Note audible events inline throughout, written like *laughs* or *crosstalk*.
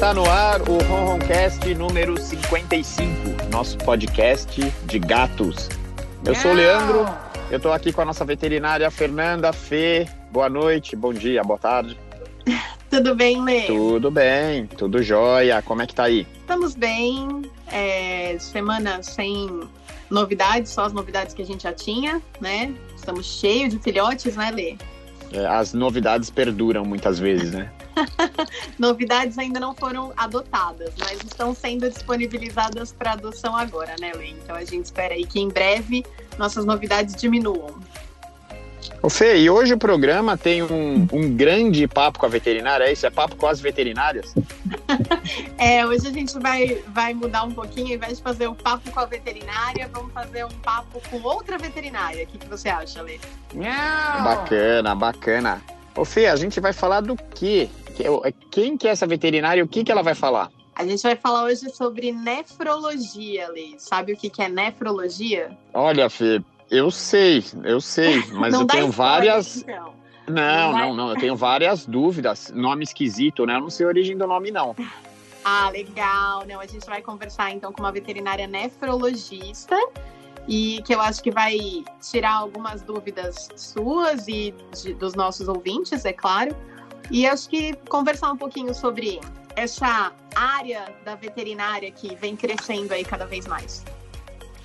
Está no ar o Ronroncast número 55, nosso podcast de gatos. Eu sou o Leandro, eu estou aqui com a nossa veterinária Fernanda Fê. Boa noite, bom dia, boa tarde. *laughs* Tudo bem, Lê? Tudo bem, tudo jóia. Como é que tá aí? Estamos bem. É, semana sem novidades, só as novidades que a gente já tinha, né? Estamos cheios de filhotes, né, Lê? É, as novidades perduram muitas vezes, né? *laughs* novidades ainda não foram adotadas, mas estão sendo disponibilizadas para adoção agora, né, Lê? Então a gente espera aí que em breve nossas novidades diminuam. Ô Fê, e hoje o programa tem um, um grande papo com a veterinária, é isso? É papo com as veterinárias? *laughs* é, hoje a gente vai, vai mudar um pouquinho, ao invés de fazer um papo com a veterinária, vamos fazer um papo com outra veterinária. O que, que você acha, Lê? Bacana, bacana. Ô Fê, a gente vai falar do quê? Quem que é essa veterinária e o que, que ela vai falar? A gente vai falar hoje sobre nefrologia, Lê. Sabe o que, que é nefrologia? Olha, Fê, eu sei, eu sei, *laughs* mas eu tenho várias. Então. Não, não, não, eu tenho várias dúvidas. Nome esquisito, né? Eu não sei a origem do nome, não. *laughs* Ah, legal. Não, a gente vai conversar então com uma veterinária nefrologista e que eu acho que vai tirar algumas dúvidas suas e de, dos nossos ouvintes, é claro. E acho que conversar um pouquinho sobre essa área da veterinária que vem crescendo aí cada vez mais.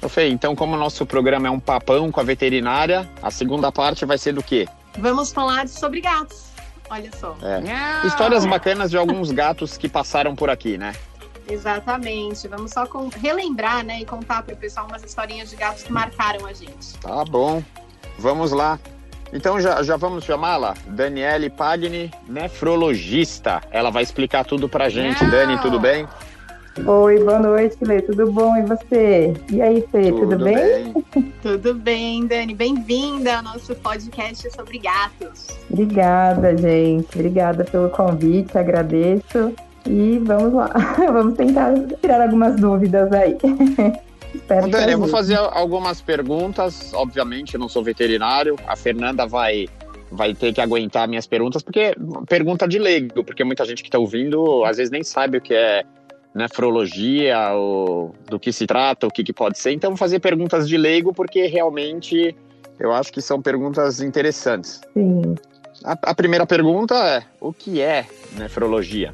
Fê, então como o nosso programa é um papão com a veterinária, a segunda parte vai ser do quê? Vamos falar sobre gatos. Olha só. É. Histórias bacanas de alguns gatos que passaram por aqui, né? Exatamente. Vamos só com... relembrar, né, e contar para o pessoal umas historinhas de gatos que marcaram a gente. Tá bom. Vamos lá. Então já, já vamos chamá-la? Daniele Pagni, nefrologista. Ela vai explicar tudo pra gente. Não. Dani, tudo bem? Oi, boa noite, Lê. Tudo bom? E você? E aí, Fê, tudo, tudo bem? bem? *laughs* tudo bem, Dani. Bem-vinda ao nosso podcast sobre gatos. Obrigada, gente. Obrigada pelo convite, agradeço. E vamos lá, *laughs* vamos tentar tirar algumas dúvidas aí. *laughs* Espero Dani, eu vou fazer algumas perguntas. Obviamente, eu não sou veterinário. A Fernanda vai vai ter que aguentar minhas perguntas, porque pergunta de leigo, porque muita gente que está ouvindo às vezes nem sabe o que é nefrologia, ou do que se trata, o que, que pode ser. Então, vou fazer perguntas de leigo, porque realmente eu acho que são perguntas interessantes. Sim. A, a primeira pergunta é: o que é nefrologia?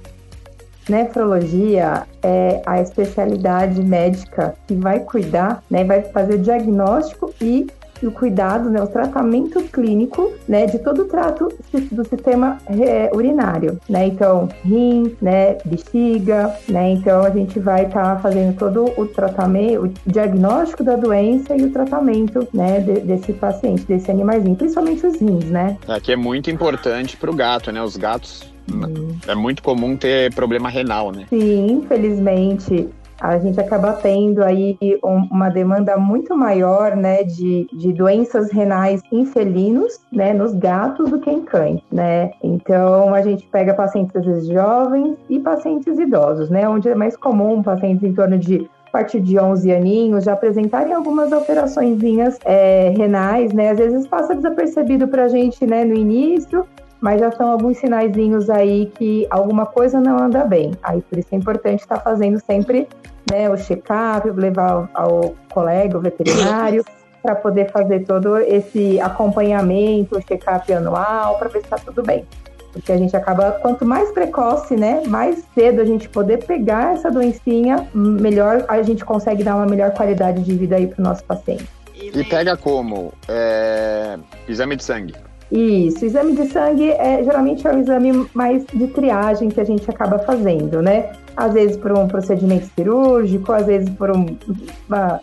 Nefrologia é a especialidade médica que vai cuidar, né, vai fazer o diagnóstico e o cuidado, né, o tratamento clínico, né, de todo o trato do sistema é, urinário, né? Então, rim, né, bexiga, né? Então a gente vai estar tá fazendo todo o tratamento, o diagnóstico da doença e o tratamento, né, de, desse paciente, desse animalzinho, principalmente os rins, né? É é muito importante para o gato, né? Os gatos É muito comum ter problema renal, né? Sim, infelizmente a gente acaba tendo aí uma demanda muito maior, né, de, de doenças renais em felinos, né, nos gatos do que em cães, né. Então a gente pega pacientes às vezes jovens e pacientes idosos, né, onde é mais comum pacientes em torno de a partir de 11 aninhos já apresentarem algumas alterações é, renais, né? Às vezes passa desapercebido para a gente, né, no início, mas já são alguns sinaizinhos aí que alguma coisa não anda bem. Aí por isso é importante estar tá fazendo sempre né, o check-up, levar ao colega, o veterinário, para poder fazer todo esse acompanhamento, o check-up anual, para ver se está tudo bem. Porque a gente acaba, quanto mais precoce, né, mais cedo a gente poder pegar essa doencinha, melhor a gente consegue dar uma melhor qualidade de vida aí para o nosso paciente. E pega como? É... Exame de sangue. Isso, exame de sangue é, geralmente é um exame mais de triagem que a gente acaba fazendo, né? Às vezes por um procedimento cirúrgico, às vezes por um, uma,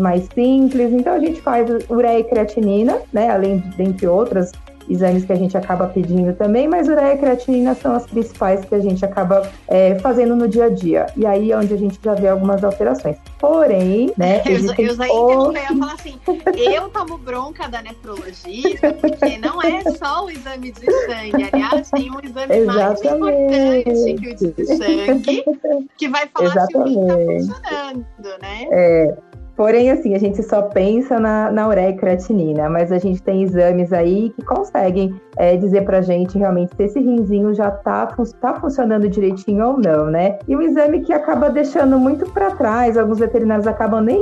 mais simples. Então a gente faz ureia e creatinina, né? Além de, dentre outras exames que a gente acaba pedindo também, mas ureia e creatinina são as principais que a gente acaba é, fazendo no dia a dia. E aí é onde a gente já vê algumas alterações. Porém, né? *laughs* Eu, eu já o... ia falar assim: eu tomo bronca da nefrologista, porque não é só o exame de sangue. Aliás, tem um exame Exatamente. mais importante que o de sangue, que vai falar Exatamente. se o rim está funcionando, né? É. Porém, assim, a gente só pensa na, na ureia e creatinina, mas a gente tem exames aí que conseguem é, dizer pra gente realmente se esse rinzinho já tá, tá funcionando direitinho ou não, né? E um exame que acaba deixando muito para trás, alguns veterinários acabam nem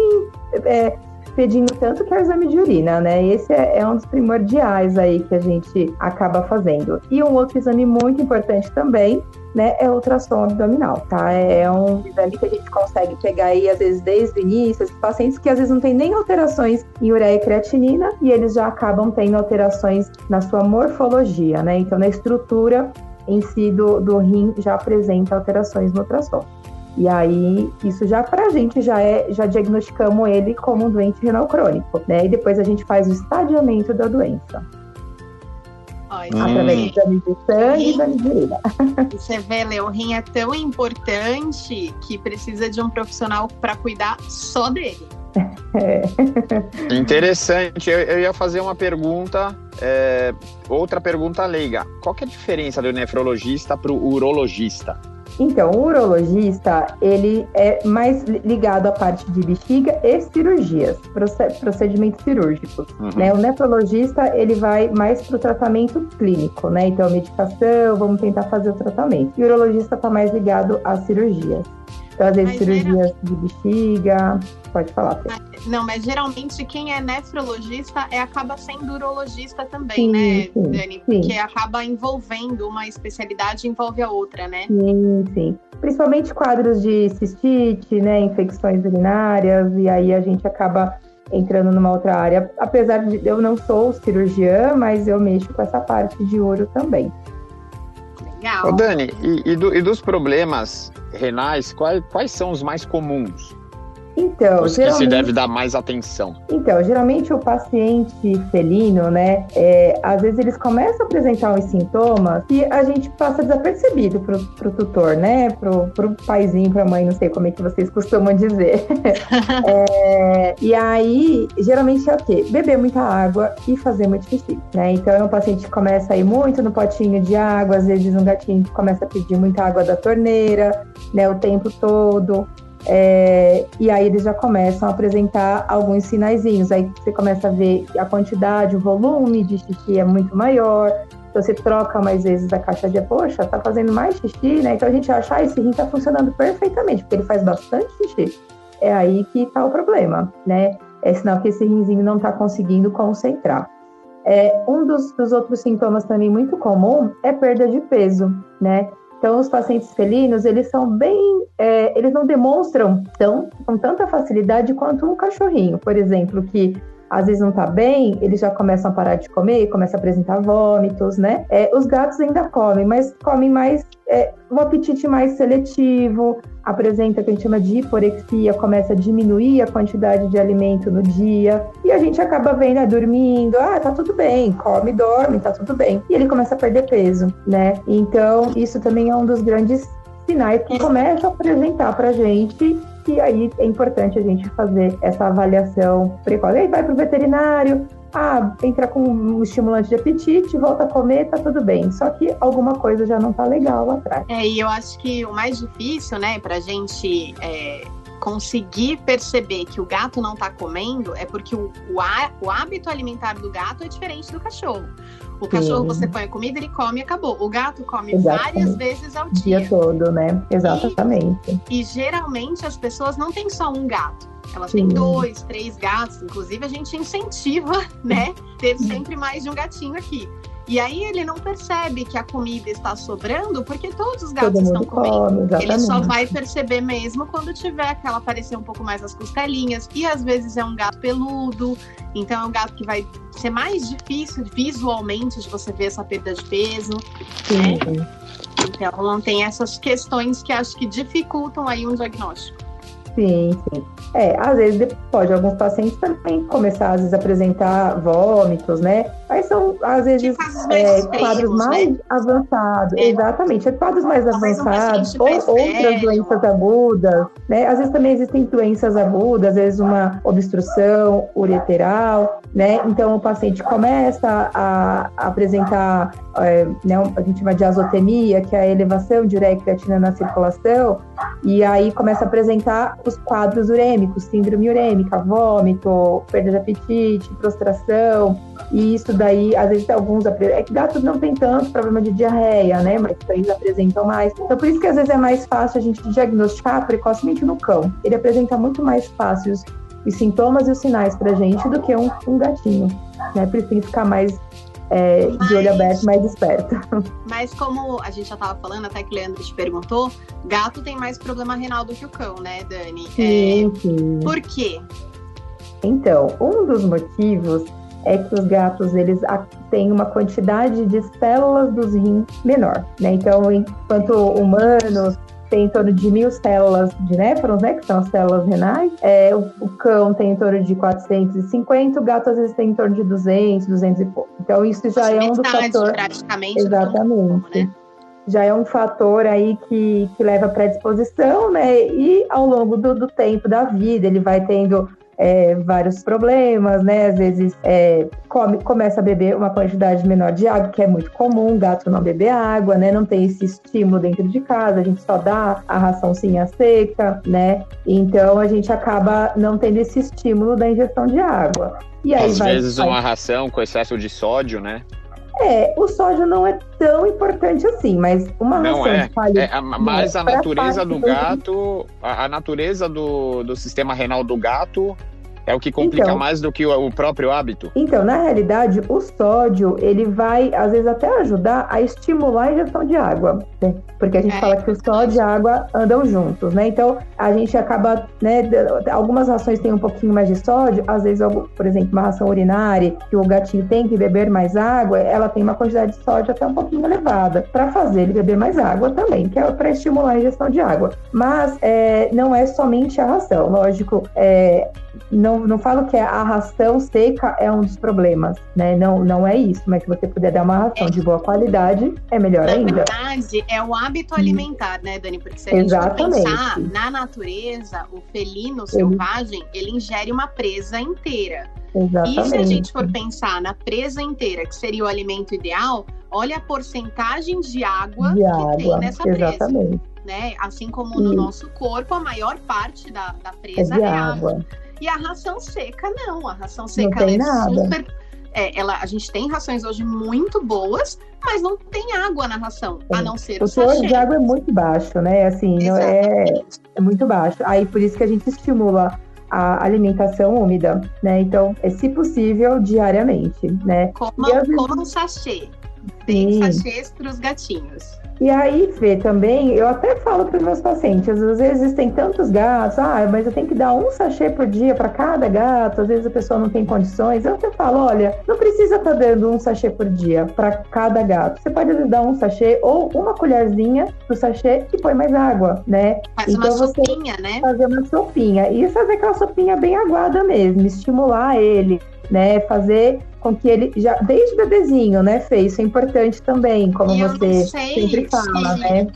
é, pedindo tanto que é o exame de urina, né? Esse é, é, um dos primordiais aí que a gente acaba fazendo. E um outro exame muito importante também, né, é ultrassom abdominal, tá? É, é um exame que a gente consegue pegar aí, às vezes, desde o início, pacientes que às vezes não tem nem alterações em ureia e creatinina e eles já acabam tendo alterações na sua morfologia, né? Então, na estrutura em si do, do rim já apresenta alterações no ultrassom. E aí, isso já pra gente já é, já diagnosticamos ele como um doente renal crônico, né? E depois a gente faz o estadiamento da doença. hum. Através de exame de sangue e. Você vê, Leo, o rim é tão importante que precisa de um profissional para cuidar só dele. *laughs* É. Interessante. Eu, eu, ia fazer uma pergunta, é, outra pergunta leiga. Qual que é a diferença do nefrologista para o urologista? Então, o urologista, ele é mais ligado à parte de bexiga e cirurgias, procedimentos cirúrgicos, uhum. né? O nefrologista, ele vai mais para o tratamento clínico, né? Então, medicação, vamos tentar fazer o tratamento. E o urologista está mais ligado às cirurgias. Então, às vezes, Mas cirurgias de bexiga, Pode falar. Não, mas geralmente quem é nefrologista é, acaba sendo urologista também, sim, né, sim, Dani? Porque sim. acaba envolvendo uma especialidade envolve a outra, né? Sim, sim. Principalmente quadros de cistite, né, infecções urinárias, e aí a gente acaba entrando numa outra área. Apesar de eu não sou cirurgiã, mas eu mexo com essa parte de ouro também. Legal. Ô Dani, e, e, do, e dos problemas renais, quais, quais são os mais comuns? Então, Os que se deve dar mais atenção. Então, geralmente o paciente felino, né, é, às vezes eles começam a apresentar uns sintomas que a gente passa desapercebido pro, pro tutor, né, pro, pro paizinho, pra mãe, não sei como é que vocês costumam dizer. *laughs* é, e aí, geralmente é o quê? Beber muita água e fazer muito xixi, né? Então, é um paciente que começa a ir muito no potinho de água, às vezes um gatinho que começa a pedir muita água da torneira, né, o tempo todo. É, e aí eles já começam a apresentar alguns sinaizinhos. Aí você começa a ver a quantidade, o volume de xixi é muito maior. Então você troca mais vezes a caixa de, poxa, tá fazendo mais xixi, né? Então a gente acha, ah, esse rim tá funcionando perfeitamente, porque ele faz bastante xixi. É aí que tá o problema, né? É sinal que esse rinzinho não tá conseguindo concentrar. É, um dos, dos outros sintomas também muito comum é perda de peso, né? Então, os pacientes felinos, eles são bem, é, eles não demonstram tão, com tanta facilidade quanto um cachorrinho, por exemplo, que às vezes não está bem, eles já começam a parar de comer, começam a apresentar vômitos, né? É, os gatos ainda comem, mas comem mais, é, um apetite mais seletivo, apresenta o que a gente chama de hiporexia, começa a diminuir a quantidade de alimento no dia, e a gente acaba vendo, né, dormindo, ah, tá tudo bem, come, dorme, tá tudo bem. E ele começa a perder peso, né? Então, isso também é um dos grandes sinais que começam a apresentar pra gente e aí é importante a gente fazer essa avaliação precoce. Aí vai para o veterinário, ah, entra com um estimulante de apetite, volta a comer, tá tudo bem. Só que alguma coisa já não tá legal lá atrás. É, e eu acho que o mais difícil, né, pra gente é, conseguir perceber que o gato não tá comendo é porque o, o, o hábito alimentar do gato é diferente do cachorro. O cachorro Sim. você põe a comida, ele come e acabou. O gato come Exatamente. várias vezes ao dia. O dia todo, né? Exatamente. E, e, geralmente as pessoas não têm só um gato. Elas Sim. têm dois, três gatos. Inclusive, a gente incentiva, *laughs* né? Ter sempre mais de um gatinho aqui. E aí ele não percebe que a comida está sobrando porque todos os gatos estão comendo. Come, ele só vai perceber mesmo quando tiver aquela aparecer um pouco mais as costelinhas. E às vezes é um gato peludo, então é um gato que vai ser mais difícil visualmente de você ver essa perda de peso. Né? Então não tem essas questões que acho que dificultam aí um diagnóstico. Sim, sim. É, às vezes pode alguns pacientes também começar às vezes a apresentar vômitos, né? Aí são, às vezes, é, quadros mais né? avançados. É. Exatamente, é quadros mais Talvez avançados, ou outras doenças agudas, né? Às vezes também existem doenças agudas, às vezes uma obstrução ureteral, né? Então o paciente começa a, apresentar, é, né, a gente chama de azotemia, que é a elevação de creatina na circulação, e aí começa a apresentar os quadros urêmicos, síndrome urêmica, vômito, perda de apetite, prostração, e isso daí, às vezes, alguns. É que gatos não tem tanto problema de diarreia, né? Mas eles apresentam mais. Então, por isso que às vezes é mais fácil a gente diagnosticar precocemente no cão. Ele apresenta muito mais fácil os, os sintomas e os sinais pra gente do que um, um gatinho, né? Por isso tem que ficar mais é, mas, de olho aberto, mais esperto. *laughs* Mas como a gente já estava falando, até que o Leandro te perguntou, gato tem mais problema renal do que o cão, né, Dani? Sim, é, sim. Por quê? Então, um dos motivos é que os gatos eles têm uma quantidade de células dos rins menor, né? Então, enquanto humanos tem em torno de mil células de néfrons, né, que são as células renais. É, o, o, cão tem em torno de 450, o gato às vezes tem em torno de 200, 200 e pouco. Então isso já é um dos fatores. praticamente. Exatamente. né? Já é um fator aí que, que leva à predisposição, né? E ao longo do, do tempo da vida, ele vai tendo é, vários problemas, né? Às vezes é, come, começa a beber uma quantidade menor de água, que é muito comum, gato não beber água, né? Não tem esse estímulo dentro de casa, a gente só dá a raçãozinha seca, né? Então a gente acaba não tendo esse estímulo da ingestão de água. E aí Às vai, vezes vai... uma ração com excesso de sódio, né? É, o sódio não é tão importante assim, mas uma não ração é. Palha, é mas a natureza do gato, a, a natureza do, do sistema renal do gato é o que complica então, mais do que o, próprio hábito? Então, na realidade, o sódio, ele vai, às vezes, até ajudar a estimular a ingestão de água, né? Porque a gente é. fala que o sódio e a água andam juntos, né? Então, a gente acaba, né, algumas rações têm um pouquinho mais de sódio, às vezes, por exemplo, uma ração urinária, que o gatinho tem que beber mais água, ela tem uma quantidade de sódio até um pouquinho elevada, para fazer ele beber mais água também, que é para estimular a ingestão de água. Mas é, não é somente a ração, lógico, é, não, não falo que a ração seca é um dos problemas, né? Não, não é isso, mas se você puder dar uma ração é. de boa qualidade, é melhor na ainda. Na verdade, é o hábito alimentar, né, Dani? Porque se a gente Exatamente. pensar na natureza, o felino selvagem, ele ingere uma presa inteira. Exatamente. E se a gente for pensar na presa inteira, que seria o alimento ideal, olha a porcentagem de água de que água. tem nessa Exatamente. presa. Né? Assim como no nosso corpo, a maior parte da, da presa é, é água. água. E a ração seca, não. A ração seca ela é nada. super. É, ela, a gente tem rações hoje muito boas, mas não tem água na ração, a não ser o, o teor de água é muito baixo, né? Assim, é, é muito baixo. Aí por isso que a gente estimula a alimentação úmida, né? Então, é se possível diariamente, né? Coma, vezes... coma um sachê. Tem sachês para os gatinhos. E aí, Fê, também, eu até falo para os meus pacientes, às vezes tem tantos gatos, ah, mas eu tenho que dar um sachê por dia para cada gato, às vezes a pessoa não tem condições. Eu até falo, olha, não precisa estar tá dando um sachê por dia para cada gato. Você pode dar um sachê ou uma colherzinha do sachê e põe mais água, né? Faz então, uma sopinha, né? Fazer uma sopinha. E fazer aquela sopinha bem aguada mesmo, estimular ele, né? Fazer com que ele já desde bebezinho, né, fez. Isso é importante também, como e você sempre fala, né?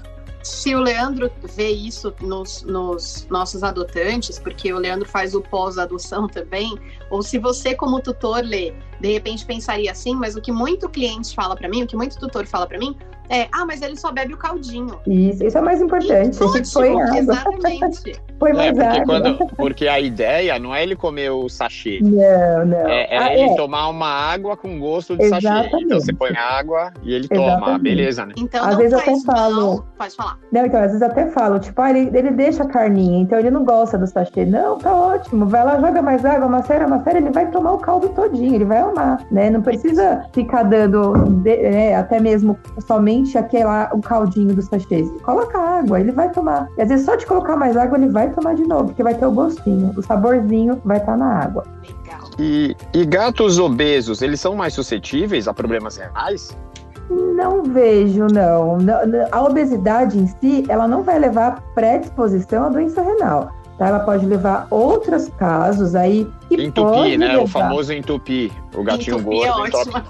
Se o Leandro vê isso nos, nos, nossos adotantes, porque o Leandro faz o pós-adoção também, ou se você, como tutor, lê, de repente pensaria assim, mas o que muito cliente fala para mim, o que muito tutor fala para mim, é, ah, mas ele só bebe o caldinho. Isso, isso é mais importante. Ótimo, foi exatamente. *laughs* foi mais é, porque, quando, porque a ideia não é ele comer o sachê. Não, não. É, é ah, ele é. tomar uma água com gosto de exatamente. sachê. Então você põe água e ele exatamente. toma, beleza, né? Então às vezes até falo. Pode falar. Não, então, às vezes até falo, tipo, ah, ele, ele deixa a carninha, então ele não gosta do sachê. Não, tá ótimo. Vai lá, joga mais água, macera, macera, ele vai tomar o caldo todinho, ele vai amar, né? Não precisa ficar dando de, né, até mesmo somente aquela, o caldinho dos sachês. Coloca água, ele vai tomar. E às vezes só de colocar mais água, ele vai tomar de novo, porque vai ter o gostinho. O saborzinho vai estar tá na água. E, e gatos obesos, eles são mais suscetíveis a problemas renais? Não vejo, não. A obesidade em si, ela não vai levar predisposição à doença renal. Tá? Ela pode levar outros casos aí que entupir, né? Levar... O famoso entupir. O gatinho entupir gordo.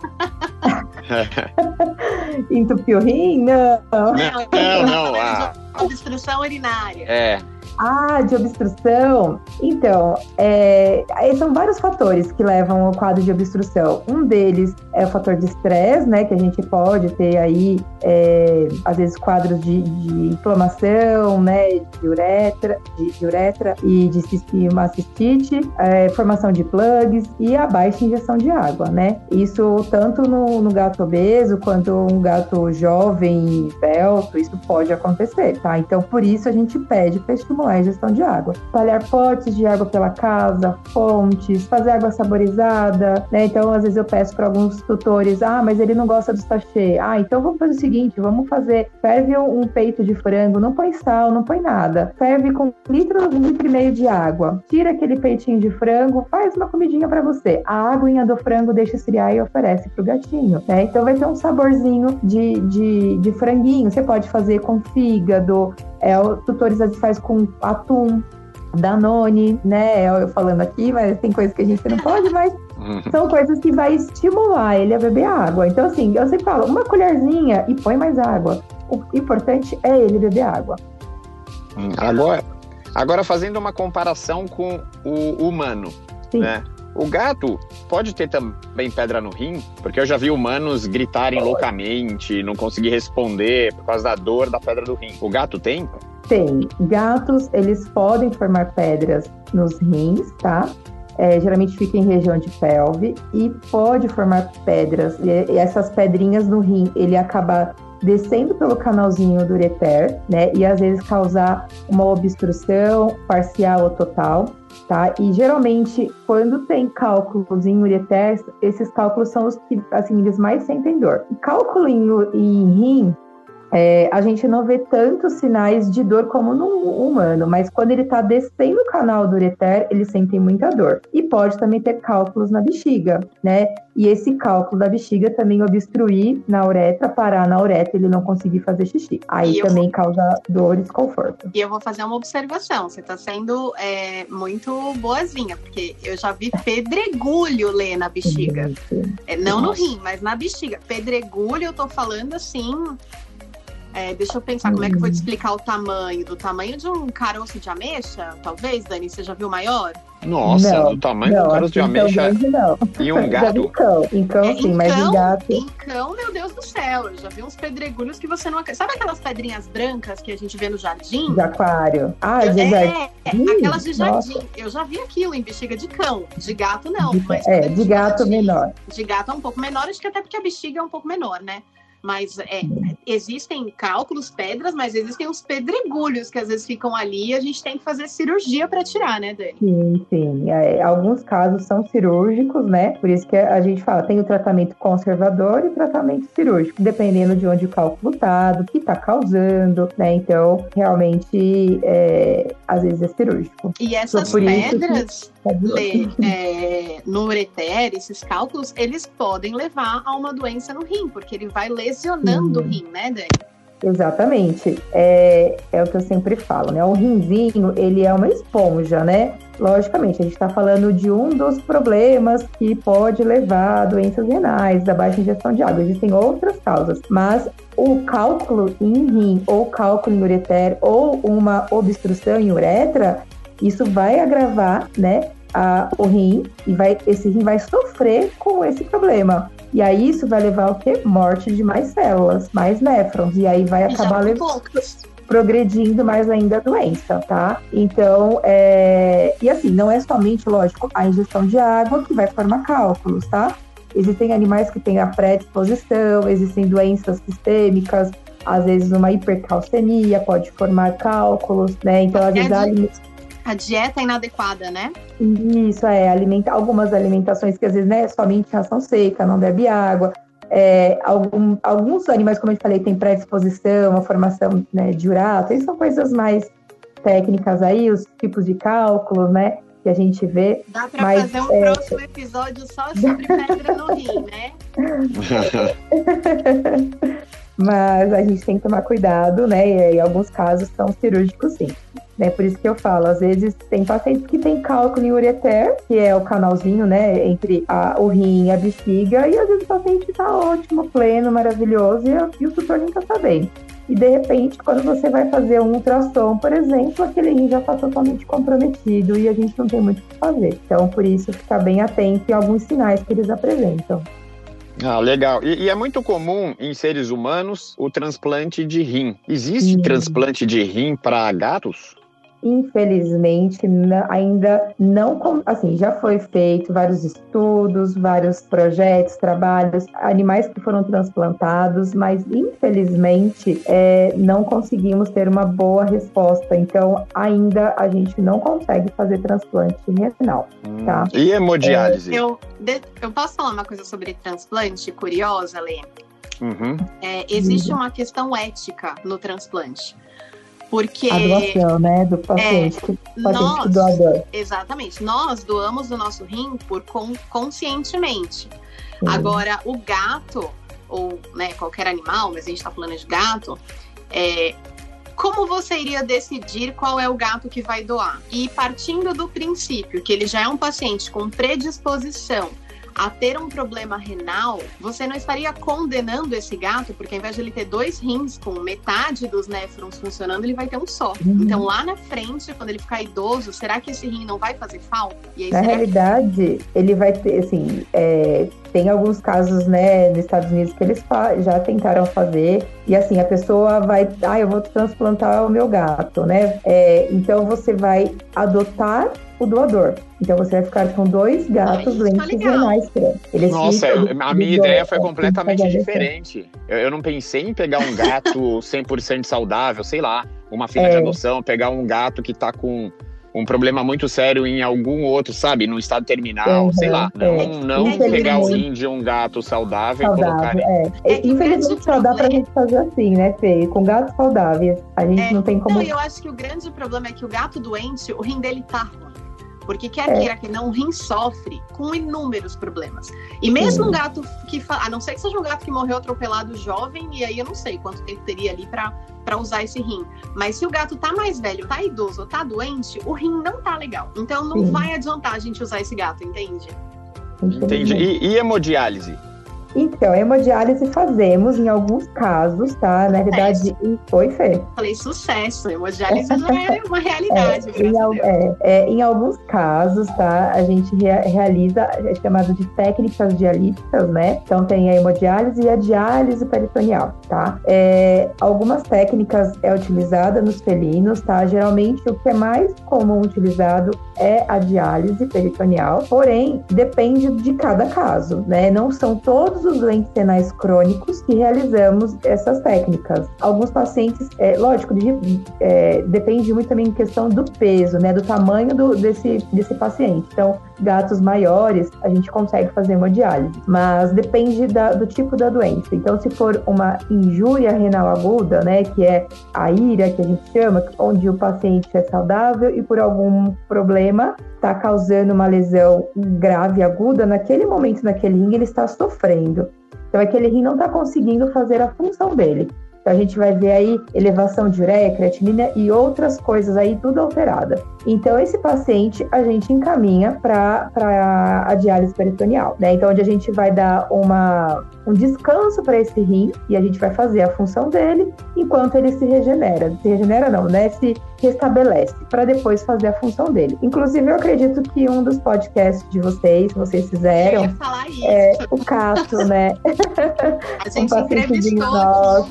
É *laughs* entupir o rim? Não. Não, não. não. Ah. Obstrução urinária. É. Ah, de obstrução. Então, é, são vários fatores que levam ao quadro de obstrução. Um deles é o fator de estresse, né? Que a gente pode ter aí, é, às vezes, quadros de, de, inflamação, né? De uretra, de, de uretra e de cistite, é, formação de plugs e a baixa injeção de água, né? Isso tanto no, no gato obeso quanto um gato jovem, esbelto, isso pode acontecer, tá? Então, por isso a gente pede para estimular a ingestão de água. Espalhar potes de água pela casa, fontes, fazer água saborizada, né? Então, às vezes eu peço para alguns tutores, ah, mas ele não gosta do sachê. Ah, então vamos fazer o seguinte, vamos fazer, ferve um peito de frango, não põe sal, não põe nada. Ferve com um litro, um litro e meio de água. Tira aquele peitinho de frango, faz uma comidinha para você. A aguinha do frango deixa esfriar e oferece pro gatinho, né? Então vai ter um saborzinho de, de, de franguinho. Você pode fazer com fígado, é, o tutores faz com atum, Danone, né? Eu falando aqui, mas tem coisas que a gente não pode, mas uhum. são coisas que vai estimular ele a beber água. Então, assim, eu sempre falo, uma colherzinha e põe mais água. O importante é ele beber água. Hum, agora, agora fazendo uma comparação com o humano, Sim. né? O gato pode ter também pedra no rim, porque eu já vi humanos gritarem loucamente, não conseguir responder por causa da dor da pedra do rim. O gato tem? Tem. Gatos, eles podem formar pedras nos rins, tá? É, geralmente fica em região de pelve e pode formar pedras. E, e essas pedrinhas no rim, ele acaba descendo pelo canalzinho do ureter, né? E às vezes causar uma obstrução parcial ou total tá? E geralmente, quando tem cálculos em ureter, esses cálculos são os que, assim, eles mais sentem dor. cálculo em, em rim, é, a gente não vê tantos sinais de dor como no humano, mas quando ele está descendo o canal do ureter, ele sente muita dor. E pode também ter cálculos na bexiga, né? E esse cálculo da bexiga também obstruir na uretra, parar na uretra, ele não conseguir fazer xixi. Aí também vou... causa dor e desconforto. E eu vou fazer uma observação, você está sendo é, muito boazinha, porque eu já vi pedregulho ler na bexiga. É, não no rim, mas na bexiga. Pedregulho, eu tô falando assim, é, deixa eu pensar como é que eu vou te explicar o tamanho. Do tamanho de um caroço de ameixa, talvez, Dani? Você já viu maior? Nossa, não, do tamanho não, do caroço de ameixa. Não. E um gato. Em cão, em cão é, sim, em mas cão, em gato. Em cão, meu Deus do céu. Eu já vi uns pedregulhos que você não. Sabe aquelas pedrinhas brancas que a gente vê no jardim? De aquário. Ah, de é, jardim. aquelas de jardim. Nossa. Eu já vi aquilo em bexiga de cão. De gato, não. De, é, de gato jardim, menor. De gato é um pouco menor, acho que até porque a bexiga é um pouco menor, né? Mas é, existem cálculos, pedras, mas existem os pedregulhos que às vezes ficam ali e a gente tem que fazer cirurgia para tirar, né, Dani? Sim, sim. É, alguns casos são cirúrgicos, né? Por isso que a gente fala, tem o tratamento conservador e tratamento cirúrgico, dependendo de onde o cálculo está, do que está causando, né? Então, realmente, é, às vezes é cirúrgico. E essas pedras, Lê, é, no ureter, esses cálculos, eles podem levar a uma doença no rim, porque ele vai lesionando o rim, né, Dani? Exatamente. É, é o que eu sempre falo, né? O rinzinho, ele é uma esponja, né? Logicamente, a gente está falando de um dos problemas que pode levar a doenças renais, da baixa ingestão de água. Existem outras causas, mas o cálculo em rim, ou cálculo em ureter, ou uma obstrução em uretra, isso vai agravar, né, a, o rim e vai, esse rim vai sofrer com esse problema. E aí isso vai levar ao quê? Morte de mais células, mais néfrons. E aí vai acabar levando progredindo mais ainda a doença, tá? Então, é... e assim, não é somente, lógico, a ingestão de água que vai formar cálculos, tá? Existem animais que têm a predisposição, existem doenças sistêmicas, às vezes uma hipercalcemia pode formar cálculos, né? Então, às vezes, a dieta inadequada, né? Isso, é. Alimenta, algumas alimentações que às vezes né, somente ração seca, não bebe água. É, algum, alguns animais, como eu falei, têm predisposição a formação né, de urato. Isso são coisas mais técnicas aí, os tipos de cálculos, né? Que a gente vê. Dá para fazer um é... próximo episódio só sobre *laughs* pedra no rim, né? *laughs* *laughs* mas a gente tem que tomar cuidado, né? E alguns casos são cirúrgicos, sim. né? Por isso que eu falo, às vezes tem pacientes que tem cálculo em ureter, que é o canalzinho, né, entre a, o rim e a bexiga, e às vezes o paciente tá ótimo, pleno, maravilhoso, e, e o tutor nem tá sabendo. E de repente, quando você vai fazer um ultrassom, por exemplo, aquele rim já está totalmente comprometido e a gente não tem muito o que fazer. Então, por isso, ficar bem atento em alguns sinais que eles apresentam. Ah, legal. E, e, é muito comum em seres humanos o transplante de rim. Existe Sim. transplante de rim para gatos? Infelizmente, ainda não, assim, já foi feito vários estudos, vários projetos, trabalhos, animais que foram transplantados, mas infelizmente é, não conseguimos ter uma boa resposta. Então, ainda a gente não consegue fazer transplante renal, hum. tá? E hemodiálise? É, eu, eu posso falar uma coisa sobre transplante curiosa, Lê? Uhum. É, existe uma questão ética no transplante. Porque. A doação, né? Do paciente, é, paciente nós, doador. Exatamente. Nós doamos o nosso rim por conscientemente. Sim. Agora, o gato, ou né, qualquer animal, mas a gente está falando de gato, é, como você iria decidir qual é o gato que vai doar? E partindo do princípio que ele já é um paciente com predisposição a ter um problema renal, você não estaria condenando esse gato, porque ao invés de ele ter dois rins com metade dos néfrons funcionando, ele vai ter um só. Uhum. Então lá na frente, quando ele ficar idoso, será que esse rim não vai fazer falta? Aí, na realidade, que... ele vai ter, assim, é, tem alguns casos, né, nos Estados Unidos que eles já tentaram fazer e assim a pessoa vai, ah, eu vou transplantar o meu gato, né? É, então você vai adotar o doador. Então você vai ficar com dois gatos Ai, doentes renais Eles Nossa, a minha ideia foi completamente diferente. Eu, eu, não pensei em pegar um gato *laughs* 100% saudável, sei lá, uma filha é. de adoção, pegar um gato que tá com um problema muito sério em algum outro, sabe, no estado terminal, uhum, sei lá. É. Não, não pegar o rim de um gato saudável, saudável e colocar. É. é Infelizmente só dá pra gente fazer assim, né, Fê? Com gatos saudáveis. A gente é, não tem como. Não, eu acho que o grande problema é que o gato doente, o rim dele tá. Porque quer é. queira que não, o rim sofre com inúmeros problemas. E mesmo Sim. um gato que, a não ser que seja um gato que morreu atropelado jovem, e aí eu não sei quanto tempo teria ali para usar esse rim. Mas se o gato tá mais velho, tá idoso ou tá doente, o rim não tá legal. Então não Sim. vai adiantar a gente usar esse gato, entende? Entendi. E, e hemodiálise? Então, hemodiálise fazemos em alguns casos, tá? Na verdade, foi Fê. Falei sucesso, hemodiálise já é *laughs* uma realidade. É, em, é, é, em, alguns casos, tá? A gente rea realiza é chamado de técnicas dialíticas, né? Então tem a hemodiálise e a diálise peritoneal, tá? É, algumas técnicas é utilizada nos felinos, tá? Geralmente o que é mais comum utilizado é a diálise peritoneal, porém depende de cada caso, né? Não são todos os doentes renais crônicos que realizamos essas técnicas. Alguns pacientes, é, lógico, de, é, depende muito também em questão do peso, né? Do tamanho do, desse, desse paciente. Então, gatos maiores, a gente consegue fazer uma diálise, mas depende da, do tipo da doença. Então, se for uma injúria renal aguda, né, que é a ira que a gente chama, onde o paciente é saudável e por algum problema está causando uma lesão grave aguda, naquele momento, naquele rim, ele está sofrendo. Então, aquele rim não está conseguindo fazer a função dele. Então, a gente vai ver aí elevação de ureia, creatinina e outras coisas aí, tudo alterada. Então, esse paciente a gente encaminha para a diálise peritoneal, né? Então, onde a gente vai dar uma, um descanso para esse rim e a gente vai fazer a função dele enquanto ele se regenera. Se regenera, não, né? Se restabelece, para depois fazer a função dele. Inclusive, eu acredito que um dos podcasts de vocês, vocês fizeram, eu ia falar isso. é o Cato, né? *laughs* A gente um entrevistou nosso.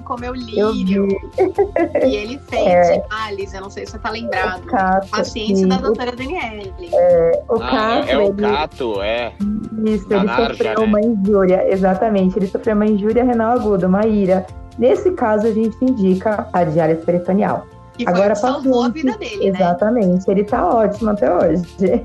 Que comeu lírio. *laughs* e ele fez é. eu não sei se você tá lembrado. O Cato, paciente da doutora Daniele. É, o ah, Cato, é, é o Cato, é. Isso, ele Narja, sofreu né? uma injúria, exatamente. Ele sofreu uma injúria renal aguda, uma ira. Nesse caso, a gente indica a diálise peritoneal. E Agora salvou a vida dele, né? Exatamente. Né? Ele tá ótimo até hoje. *laughs*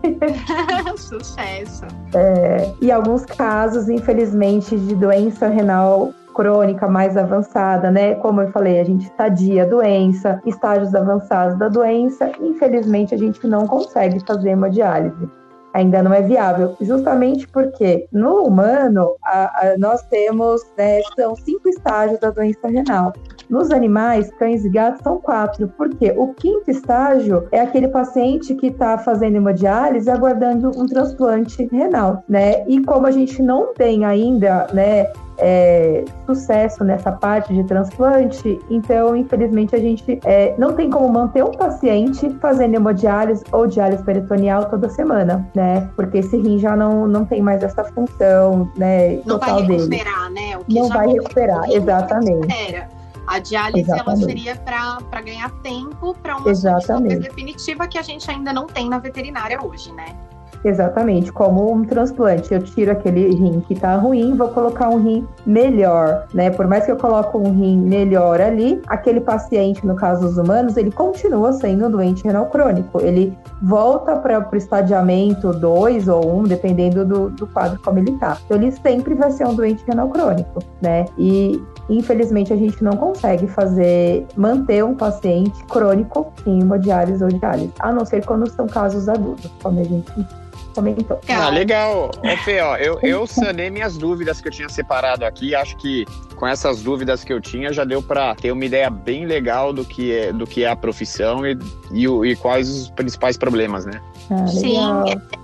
*laughs* Sucesso. É, e alguns casos, infelizmente, de doença renal crônica mais avançada, né? Como eu falei, a gente estadia a doença, estágios avançados da doença, infelizmente a gente não consegue fazer hemodiálise ainda não é viável, justamente porque no humano a, a, nós temos, né, são cinco estágios da doença renal. Nos animais, cães e gatos, são quatro. Por quê? O quinto estágio é aquele paciente que está fazendo hemodiálise aguardando um transplante renal, né? E como a gente não tem ainda, né, é, sucesso nessa parte de transplante, então, infelizmente, a gente é, não tem como manter um paciente fazendo hemodiálise ou diálise peritoneal toda semana, né? Porque esse rim já não, não tem mais essa função, né? Não vai dele. recuperar, né? O Não vai recuperar, exatamente. Recupera. A diálise ela Exatamente. seria para ganhar tempo para uma Exatamente. definitiva que a gente ainda não tem na veterinária hoje, né? Exatamente, como um transplante. Eu tiro aquele rim que tá ruim, vou colocar um rim melhor, né? Por mais que eu coloque um rim melhor ali, aquele paciente, no caso dos humanos, ele continua sendo um doente renal crônico. Ele volta para o estadiamento 2 ou 1, um, dependendo do, do quadro como ele tá. Então, ele sempre vai ser um doente renal crônico, né? E infelizmente a gente não consegue fazer manter um paciente crônico em hemodiálise ou diálise, a não ser quando são casos agudos, como a gente comentou. Ah, legal. Ô, Fê, ó, eu, eu sanei minhas dúvidas que eu tinha separado aqui. Acho que com essas dúvidas que eu tinha já deu para ter uma ideia bem legal do que é, do que é a profissão e, e, e quais os principais problemas, né? Ah. Sim,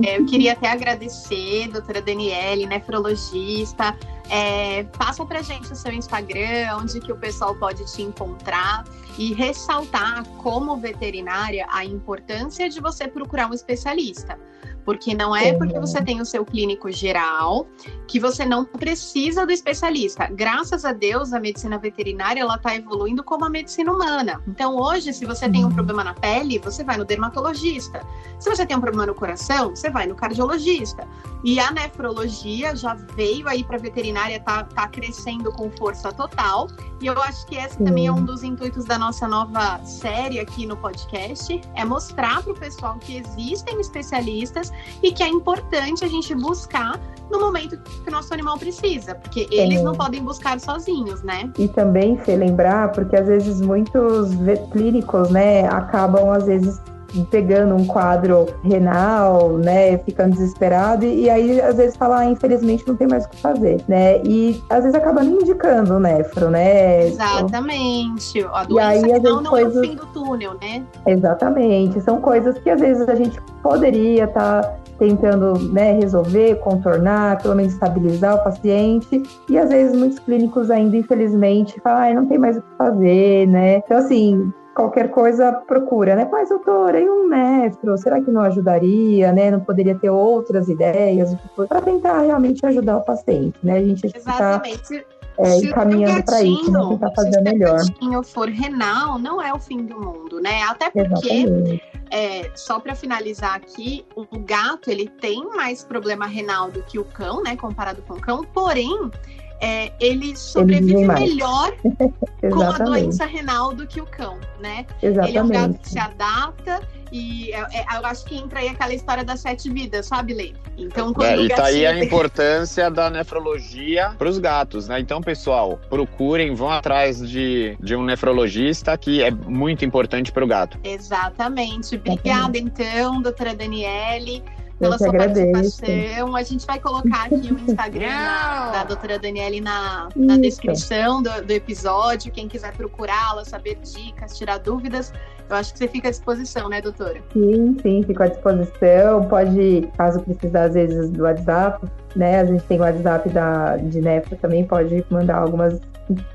é, eu queria até agradecer, doutora Daniele, nefrologista. É, passa pra gente o seu Instagram, onde que o pessoal pode te encontrar e ressaltar como veterinária a importância de você procurar um especialista. Porque não é porque você tem o seu clínico geral que você não precisa do especialista. Graças a Deus, a medicina veterinária ela está evoluindo como a medicina humana. Então, hoje, se você tem um Uhum. problema na pele, você vai no dermatologista. Se você tem um problema no coração, você vai no cardiologista. E a nefrologia já veio aí para veterinária, tá, tá crescendo com força total. E eu acho que esse também é um dos intuitos da nossa nova série aqui no podcast, é mostrar para o pessoal que existem especialistas e que é importante a gente buscar no momento que o nosso animal precisa, porque eles Sim. não podem buscar sozinhos, né? E também, Fê, lembrar, porque às vezes muitos clínicos, né, acabam às vezes pegando um quadro renal, né, ficando desesperado e, e aí às vezes fala, ah, infelizmente não tem mais o que fazer, né? E às vezes acaba nem indicando o nefro, né? Exatamente. A E doença aí, às vezes, não é o coisas- fim do túnel, né? Exatamente. São coisas que às vezes a gente poderia estar tentando né, resolver, contornar, pelo menos estabilizar o paciente. E às vezes muitos clínicos ainda, infelizmente, falam, "Ai, não tem mais o que fazer, né? Então, assim, qualquer coisa procura, né? Mas, doutora, e um nefro? Será que não ajudaria, né? Não poderia ter outras ideias para tentar realmente ajudar o paciente, né? A gente está Exatamente. é, Se o encaminhando para isso, né? Tentar se fazer o o melhor. gatinho for renal, não é o fim do mundo, né? Até porque é, só para finalizar aqui, o gato ele tem mais problema renal do que o cão, né? Comparado com o cão, porém é, ele sobrevive melhor *laughs* com a Exatamente. doença renal do que o cão, né? Ele é um gato Exatamente. que se adapta e é- é- eu acho que entra aí aquela história das sete vidas, sabe, Lê? Então, quando É, e tá aí a *laughs* importância da nefrologia para os gatos, né? Então, pessoal, procurem, vão atrás de, de um nefrologista que é muito importante para o gato. Exatamente. Obrigada, então, doutora Daniele, pela sua agradeço. participação. A gente vai colocar aqui o Instagram da, da doutora Daniele na, na descrição do, do episódio. Quem quiser procurá-la, saber dicas, tirar dúvidas, eu acho que você fica à disposição, né, doutora? Sim, sim, fico à disposição. Pode, caso precisar, às vezes, do WhatsApp, né? A gente tem o WhatsApp da, de Nefra também, pode mandar algumas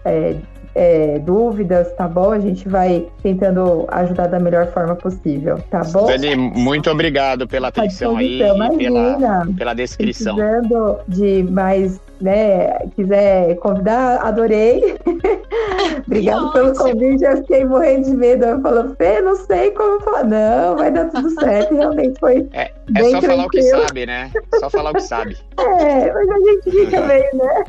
é, é, dúvidas, tá bom? A gente vai tentando ajudar da melhor forma possível, tá bom? Dani, muito obrigado pela atenção aí disposição, e pela, pela descrição. Precisando de mais, né? Quiser convidar, adorei. *laughs* *laughs* Obrigada pelo convite. Eu fiquei morrendo de medo. Eu falo, Fê, não sei como falar. Não, vai dar tudo certo. Realmente foi. É bem só falar o que tranquilo. sabe, né? Só falar o que sabe. *laughs* É, mas a gente fica meio, né?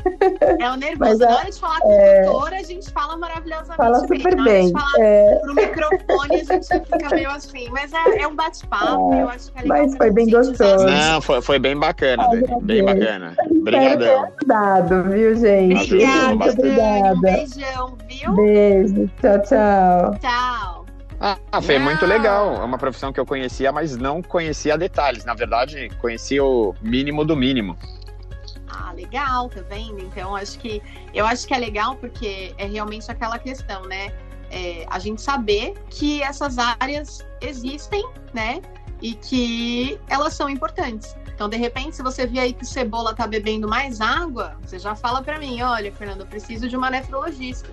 É o nervoso. Mas, Na hora de falar com é, a doutora, a gente fala maravilhosamente Fala bem. super Na hora bem. de falar É, pro microfone, a gente fica meio assim. Mas é, é um bate-papo, eu acho que é legal Mas foi bem gostoso. Não, foi, foi bem bacana, Dani. Bem bacana. Ter ajudado, viu, gente? Obrigada, Muito Dani. Um obrigada. beijão, viu? Beijo. Tchau, tchau. Tchau. Ah, muito Não. legal. É uma profissão que eu conhecia, mas não conhecia detalhes. Na verdade, conhecia o mínimo do mínimo. Ah, legal, tá vendo? Então, acho que eu acho que é legal porque é realmente aquela questão, né? É, a gente saber que essas áreas existem, né? E que elas são importantes. Então, de repente, se você vê aí que o cebola tá bebendo mais água, você já fala para mim, olha, Fernando, eu preciso de uma nefrologista.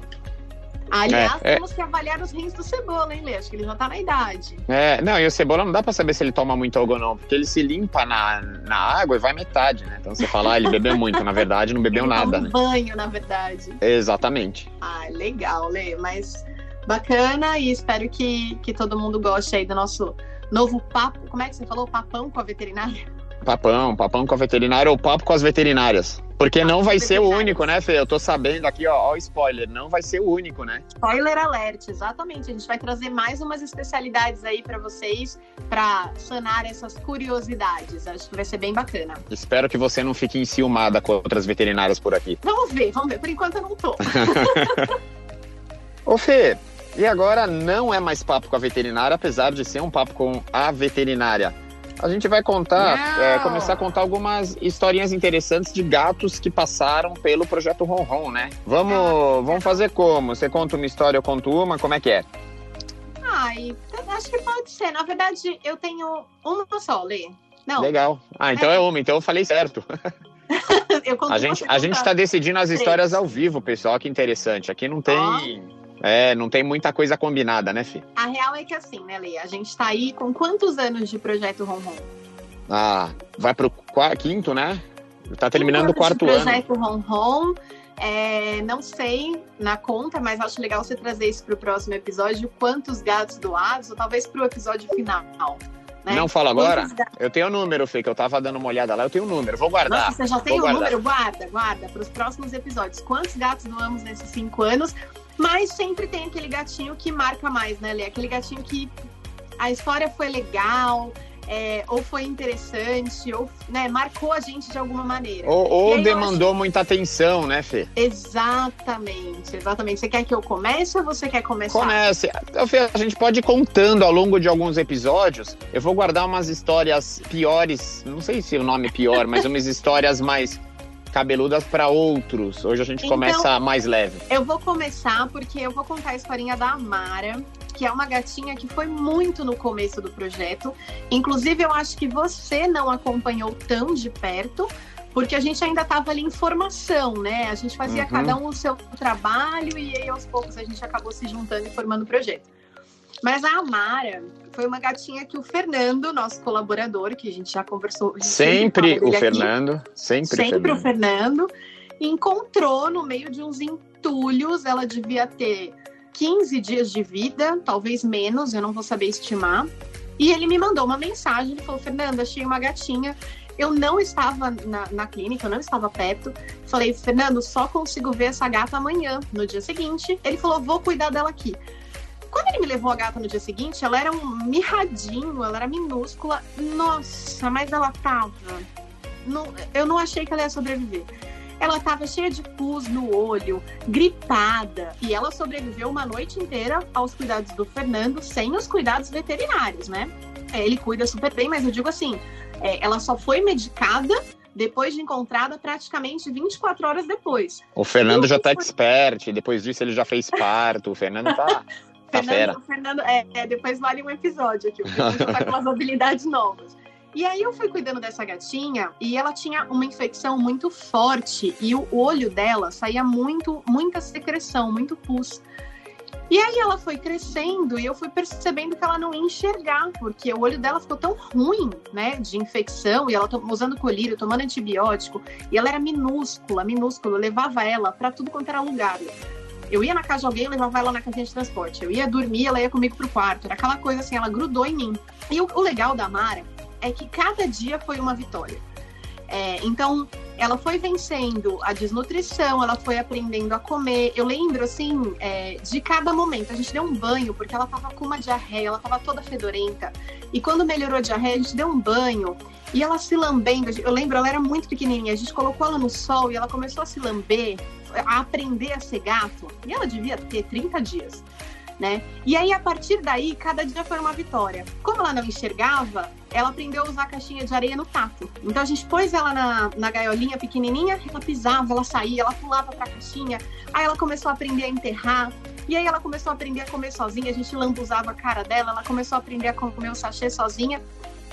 Aliás, é, é. temos é... que avaliar os rins do Cebola, hein, Lê? Acho que ele já tá na idade. É, não, e o Cebola não dá pra saber se ele toma muito água ou não, porque ele se limpa na, na água e vai metade, né? Então você fala, ah, ele bebeu muito, na verdade não bebeu ele nada, um né? banho, na verdade. Exatamente. Ah, legal, Lê, mas bacana e espero que, que todo mundo goste aí do nosso novo papo. Como é que você falou? Papão com a veterinária? Papão, papão com a veterinária ou papo com as veterinárias. Porque não vai ser o único, né, Fê? Eu tô sabendo aqui, ó, ó, o spoiler, não vai ser o único, né? Spoiler alert, exatamente. A gente vai trazer mais umas especialidades aí para vocês, para sanar essas curiosidades. Acho que vai ser bem bacana. Espero que você não fique enciumada com outras veterinárias por aqui. Vamos ver, vamos ver. Por enquanto eu não tô. *laughs* *laughs* Ô, Fê, e agora não é mais papo com a veterinária, apesar de ser um papo com a veterinária a gente vai contar, é, começar a contar algumas historinhas interessantes de gatos que passaram pelo projeto Ronron, né? Vamos, vamos fazer como? Você conta uma história, eu conto uma, como é que é? Ai, acho que pode ser. Na verdade, eu tenho uma só, Lê. Não. Legal. Ah, então é, é uma, então eu falei certo. *laughs* eu a gente, a gente tá decidindo as histórias ao vivo, pessoal, que interessante. Aqui não tem. É, não tem muita coisa combinada, né, Fih? A real é que assim, né, Lê? A gente tá aí com quantos anos de projeto Ronron? Ah, vai pro quarto, quinto, né? Tá terminando o quarto ano. Projeto Ronron. É, não sei na conta, mas acho legal você trazer isso para o próximo episódio. Quantos gatos doados, ou talvez para o episódio final. Né? Não fala agora? Eu tenho o número, Fê, que eu tava dando uma olhada lá. Eu tenho o número, vou guardar. Nossa, você já tem o número? Guarda, guarda. Para os próximos episódios. Quantos gatos doamos nesses cinco anos? Mas sempre tem aquele gatinho que marca mais, né, Lê? Aquele gatinho que a história foi legal, é, ou foi interessante, ou né, marcou a gente de alguma maneira. Ou, ou demandou acho... muita atenção, né, Fê? Exatamente, exatamente. Você quer que eu comece ou você quer começar? Comece. Então, Fê, a gente pode ir contando ao longo de alguns episódios. Eu vou guardar umas histórias piores, não sei se o nome é pior, mas umas *laughs* histórias mais cabeludas para outros. Hoje a gente então, começa mais leve. Eu vou começar porque eu vou contar a historinha da Amara, que é uma gatinha que foi muito no começo do projeto. Inclusive, eu acho que você não acompanhou tão de perto, porque a gente ainda estava ali em formação, né? A gente fazia uhum. cada um o seu trabalho e aí aos poucos a gente acabou se juntando e formando o projeto. Mas a Amara foi uma gatinha que o Fernando, nosso colaborador, que a gente já conversou. Gente sempre o Fernando, sempre, sempre Fernando. o Fernando, encontrou no meio de uns entulhos. Ela devia ter 15 dias de vida, talvez menos, eu não vou saber estimar. E ele me mandou uma mensagem, ele falou, Fernanda, achei uma gatinha. Eu não estava na, na, clínica, eu não estava perto. Falei, Fernando, só consigo ver essa gata amanhã. No dia seguinte, ele falou, vou cuidar dela aqui. Quando ele me levou a gata no dia seguinte, ela era um mirradinho, ela era minúscula. Nossa, mas ela tava. Não, eu não achei que ela ia sobreviver. Ela tava cheia de pus no olho, gripada. E ela sobreviveu uma noite inteira aos cuidados do Fernando, sem os cuidados veterinários, né? É, ele cuida super bem, mas eu digo assim: é, ela só foi medicada depois de encontrada praticamente 24 horas depois. O Fernando já tá expert, depois disso ele já fez parto, o Fernando tá. *laughs* Fernando, Fernando é, é, depois vale um episódio aqui. Fernando tá com umas *laughs* habilidades novas. E aí eu fui cuidando dessa gatinha e ela tinha uma infecção muito forte e o olho dela saía muito, muita secreção, muito pus. E aí ela foi crescendo e eu fui percebendo que ela não ia enxergar, porque o olho dela ficou tão ruim, né, de infecção, e ela usando colírio, tomando antibiótico, e ela era minúscula, minúscula, levava ela para tudo quanto era lugar. Eu ia na casa de alguém, levava ela na casinha de transporte. Eu ia dormir, ela ia comigo pro quarto. Era aquela coisa assim, ela grudou em mim. E o, o legal da Mara é que cada dia foi uma vitória. É, então, ela foi vencendo a desnutrição, ela foi aprendendo a comer. Eu lembro, assim, é, de cada momento. A gente deu um banho, porque ela tava com uma diarreia, ela tava toda fedorenta. E quando melhorou a diarreia, a gente deu um banho. E ela se lambendo. Eu lembro, ela era muito pequenininha. A gente colocou ela no sol e ela começou a se lamber a aprender a ser gato, e ela devia ter 30 dias. Né? E aí, a partir daí, cada dia foi uma vitória. Como ela não enxergava, ela aprendeu a usar a caixinha de areia no tato. Então a gente pôs ela na, na gaiolinha pequenininha, ela pisava, ela saía, ela pulava pra caixinha. Aí ela começou a aprender a enterrar. E aí ela começou a aprender a comer sozinha, a gente lambuzava a cara dela, ela começou a aprender a comer o sachê sozinha.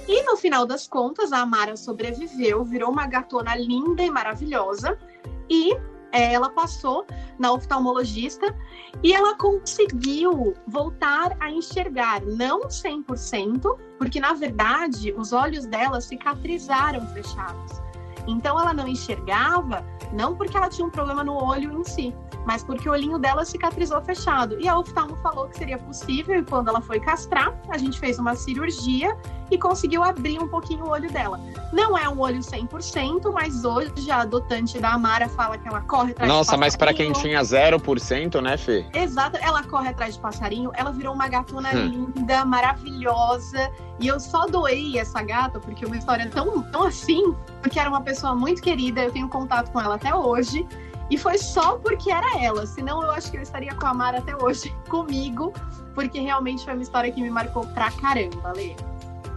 E no final das contas, a Amara sobreviveu, virou uma gatona linda e maravilhosa. E é, ela passou na oftalmologista e ela conseguiu voltar a enxergar, não 100%, porque na verdade os olhos dela cicatrizaram fechados. Então ela não enxergava, não porque ela tinha um problema no olho em si, mas porque o olhinho dela cicatrizou fechado. E a oftalmo falou que seria possível, e quando ela foi castrar, a gente fez uma cirurgia e conseguiu abrir um pouquinho o olho dela. Não é um olho 100%, mas hoje a adotante da Amara fala que ela corre atrás Nossa, mas para quem tinha 0%, né, Fê? Exato, ela corre atrás de passarinho, ela virou uma gatona hum. linda, maravilhosa. E eu só doei essa gata porque uma história tão, tão assim, porque era uma pessoa muito querida, eu tenho contato com ela até hoje. E foi só porque era ela, senão eu acho que eu estaria com a Mara até hoje *laughs* comigo, porque realmente foi uma história que me marcou pra caramba, Lê.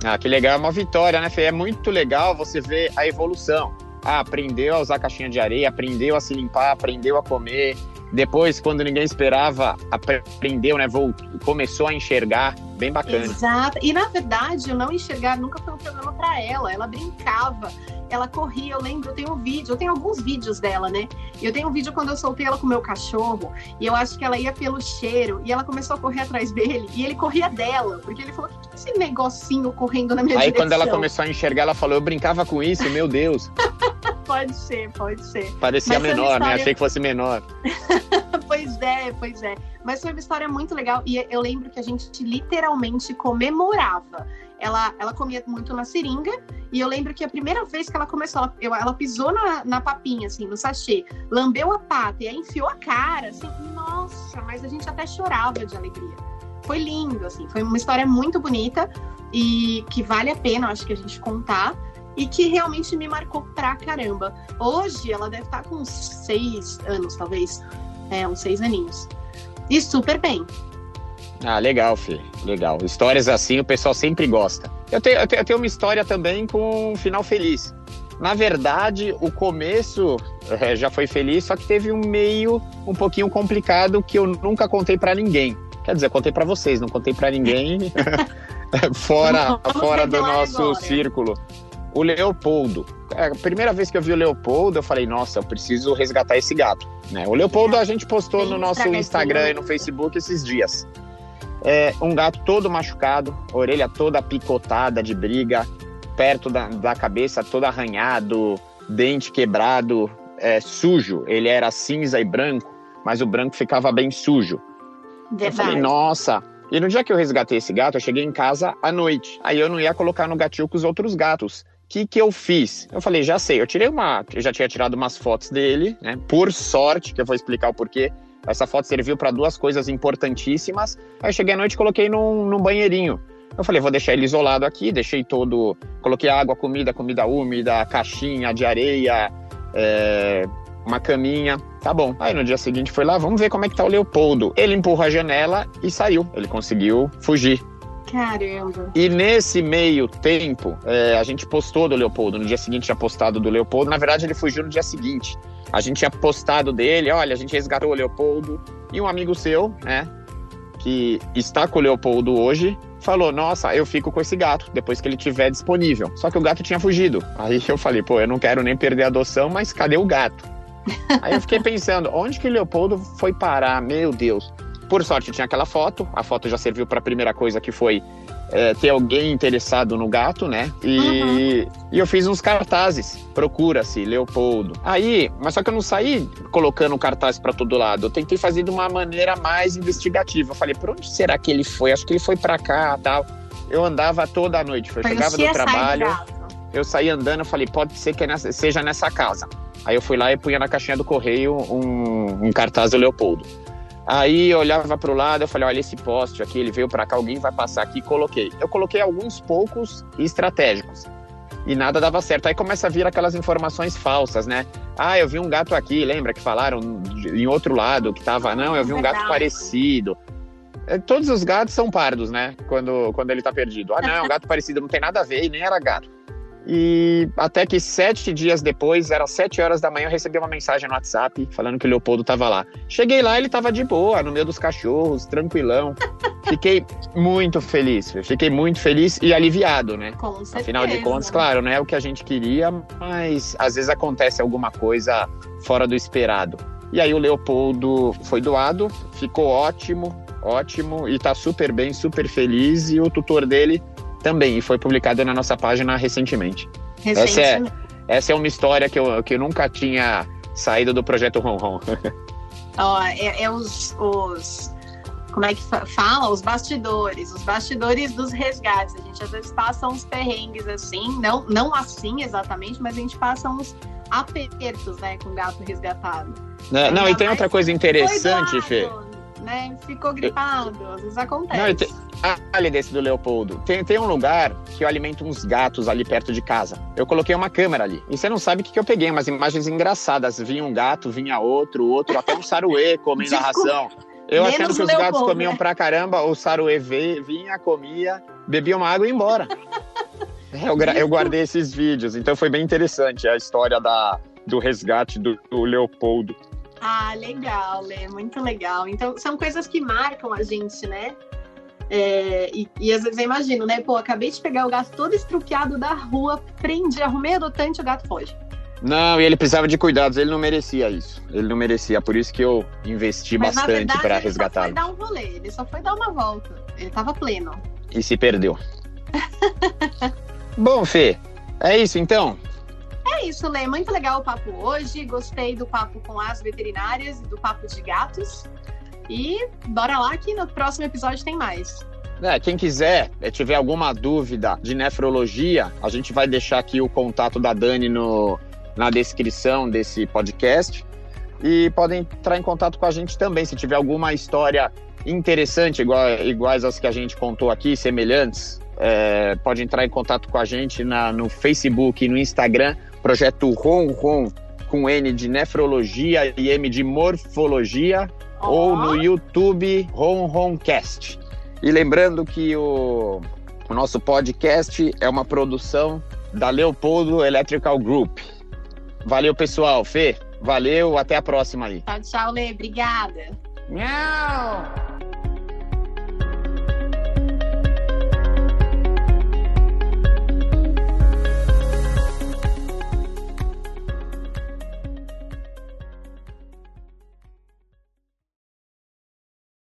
Ah, que legal, é uma vitória, né, Fê? É muito legal você ver a evolução. Ah, aprendeu a usar caixinha de areia, aprendeu a se limpar, aprendeu a comer. Depois, quando ninguém esperava, aprendeu, né? Voltou, começou a enxergar. Bem bacana. Exato. E na verdade, o não enxergar nunca foi um problema para ela. Ela brincava ela corria, eu lembro, eu tenho um vídeo, eu tenho alguns vídeos dela, né? Eu tenho um vídeo quando eu soltei ela com o meu cachorro, e eu acho que ela ia pelo cheiro, e ela começou a correr atrás dele, e ele corria dela, porque ele falou: o que é esse negocinho correndo na minha Aí direção? quando ela começou a enxergar, ela falou: eu brincava com isso, meu Deus. *laughs* pode ser, pode ser. Parecia Mas menor, história... né? Achei que fosse menor. *laughs* pois é, pois é. Mas foi uma história muito legal, e eu lembro que a gente literalmente comemorava ela, ela comia muito na seringa, e eu lembro que a primeira vez que ela começou, ela, eu, ela pisou na, na papinha, assim, no sachê, lambeu a pata e aí enfiou a cara, assim, nossa, mas a gente até chorava de alegria. Foi lindo, assim, foi uma história muito bonita e que vale a pena, acho que a gente contar e que realmente me marcou pra caramba. Hoje ela deve estar com uns seis anos, talvez, é, uns seis aninhos. E super bem. Ah, legal, Fê. Legal. Histórias assim o pessoal sempre gosta. Eu tenho, eu tenho uma história também com um final feliz. Na verdade, o começo é, já foi feliz, só que teve um meio um pouquinho complicado que eu nunca contei para ninguém. Quer dizer, contei para vocês, não contei para ninguém *laughs* *laughs* fora, fora do nosso agora. círculo. O Leopoldo. É, a primeira vez que eu vi o Leopoldo, eu falei, nossa, eu preciso resgatar esse gato. Né? O Leopoldo a gente postou no nosso Instagram e no Facebook esses dias. É, um gato todo machucado, orelha toda picotada de briga, perto da, da cabeça todo arranhado, dente quebrado, é, sujo. Ele era cinza e branco, mas o branco ficava bem sujo. Verdade. Eu falei, nossa. E no dia que eu resgatei esse gato, eu cheguei em casa à noite. Aí eu não ia colocar no gatil com os outros gatos. Que, que eu fiz? Eu falei, já sei, eu tirei uma. Eu já tinha tirado umas fotos dele, né? Por sorte, que eu vou explicar o porquê. Essa foto serviu para duas coisas importantíssimas. Aí eu cheguei à noite e coloquei num, num banheirinho. Eu falei, vou deixar ele isolado aqui, deixei todo. Coloquei água, comida, comida úmida, caixinha de areia, é, uma caminha. Tá bom. Aí no dia seguinte foi lá, vamos ver como é que tá o Leopoldo. Ele empurra a janela e saiu. Ele conseguiu fugir. Caramba. E nesse meio tempo, é, a gente postou do Leopoldo. No dia seguinte já postado do Leopoldo. Na verdade, ele fugiu no dia seguinte. A gente tinha postado dele, olha, a gente resgatou o Leopoldo. E um amigo seu, né, que está com o Leopoldo hoje, falou: Nossa, eu fico com esse gato depois que ele tiver disponível. Só que o gato tinha fugido. Aí eu falei: Pô, eu não quero nem perder a adoção, mas cadê o gato? *laughs* Aí eu fiquei pensando: onde que o Leopoldo foi parar? Meu Deus. Por sorte tinha aquela foto, a foto já serviu para a primeira coisa que foi é, ter alguém interessado no gato, né? E, uhum. e eu fiz uns cartazes. Procura-se, Leopoldo. Aí, mas só que eu não saí colocando cartaz para todo lado. Eu tentei fazer de uma maneira mais investigativa. Eu falei, por onde será que ele foi? Acho que ele foi para cá tal. Eu andava toda a noite. Eu chegava do trabalho. Eu saí andando, eu falei, pode ser que é seja nessa casa. Aí eu fui lá e punha na caixinha do correio um, um cartaz do Leopoldo. Aí eu olhava para o lado, eu falei, olha esse poste aqui, ele veio para cá, alguém vai passar aqui, coloquei. Eu coloquei alguns poucos estratégicos e nada dava certo. Aí começa a vir aquelas informações falsas, né? Ah, eu vi um gato aqui, lembra que falaram em outro lado que tava, não, eu vi um gato parecido. É, todos os gatos são pardos, né? Quando, quando ele tá perdido. Ah, não, é um gato parecido, não tem nada a ver e nem era gato. E até que sete dias depois, era sete horas da manhã, eu recebi uma mensagem no WhatsApp falando que o Leopoldo tava lá. Cheguei lá, ele tava de boa, no meio dos cachorros, tranquilão. *laughs* Fiquei muito feliz, fiquei muito feliz e aliviado, né? Com certeza. Afinal de contas, claro, não é o que a gente queria, mas às vezes acontece alguma coisa fora do esperado. E aí o Leopoldo foi doado, ficou ótimo, ótimo, e tá super bem, super feliz, e o tutor dele também, e foi publicado na nossa página recentemente. Essa é, essa é uma história que eu, que eu nunca tinha saído do projeto Ron Ron. *laughs* Ó, é, é os, os, Como é que fala? Os bastidores. Os bastidores dos resgates. A gente às vezes passa uns perrengues assim, não, não assim exatamente, mas a gente passa uns apertos, né, com gato resgatado. Não, não e tem outra coisa interessante, Fê né? Ficou gripado, às vezes acontece. Não, tem, ali desse do Leopoldo. Tem, tem um lugar que eu alimento uns gatos ali perto de casa. Eu coloquei uma câmera ali. E você não sabe o que, que eu peguei, umas imagens engraçadas. Vinha um gato, vinha outro, outro, até um saruê *laughs* comendo a ração. Eu Menos achando que os gatos comiam né? pra caramba, o saruê vinha, comia, bebia uma água e ia embora. *laughs* eu, eu guardei esses vídeos, então foi bem interessante a história da, do resgate do, do Leopoldo. Ah, legal, Lê, muito legal. Então, são coisas que marcam a gente, né? É, e, e, às vezes eu imagino, né? Pô, acabei de pegar o gato todo estrupiado da rua, prendi, arrumei adotante, o gato foge. Não, e ele precisava de cuidados, ele não merecia isso. Ele não merecia, por isso que eu investi Mas, bastante para resgatá-lo. Ele só foi dar um rolê, ele só foi dar uma volta. Ele tava pleno. E se perdeu. *laughs* Bom, Fê, é isso então. É isso, Lê. Muito legal o papo hoje. Gostei do papo com as veterinárias e do papo de gatos. E bora lá que no próximo episódio tem mais. É, quem quiser, é, tiver alguma dúvida de nefrologia, a gente vai deixar aqui o contato da Dani no, na descrição desse podcast. E podem entrar em contato com a gente também, se tiver alguma história interessante, igual, iguais às que a gente contou aqui, semelhantes, é, pode entrar em contato com a gente na, no Facebook e no Instagram projeto ROM ROM com N de nefrologia e M de morfologia, oh. ou no YouTube ROM ROMcast. E lembrando que o, o nosso podcast é uma produção da Leopoldo Electrical Group. Valeu, pessoal. Fê, valeu. Até a próxima aí. Tchau, tchau, Lê. Obrigada. Tchau.